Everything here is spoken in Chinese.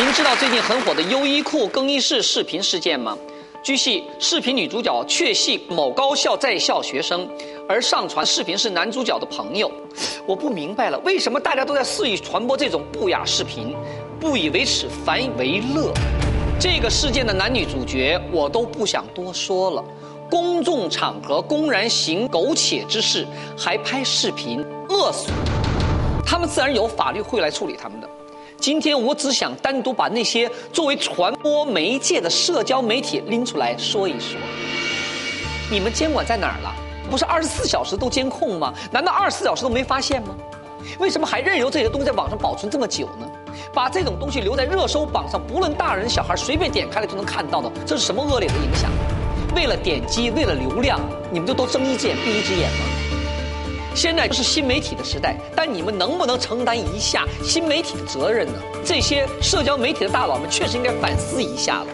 您知道最近很火的优衣库更衣室视频事件吗？据悉，视频女主角确系某高校在校学生，而上传视频是男主角的朋友。我不明白了，为什么大家都在肆意传播这种不雅视频？不以为耻，反以为乐。这个事件的男女主角我都不想多说了。公众场合公然行苟且之事，还拍视频，恶俗。他们自然有法律会来处理他们的。今天我只想单独把那些作为传播媒介的社交媒体拎出来说一说。你们监管在哪儿了？不是二十四小时都监控吗？难道二十四小时都没发现吗？为什么还任由这些东西在网上保存这么久呢？把这种东西留在热搜榜上，不论大人小孩，随便点开了就能看到的，这是什么恶劣的影响？为了点击，为了流量，你们就都睁一只眼闭一只眼吗？现在是新媒体的时代，但你们能不能承担一下新媒体的责任呢？这些社交媒体的大佬们确实应该反思一下了。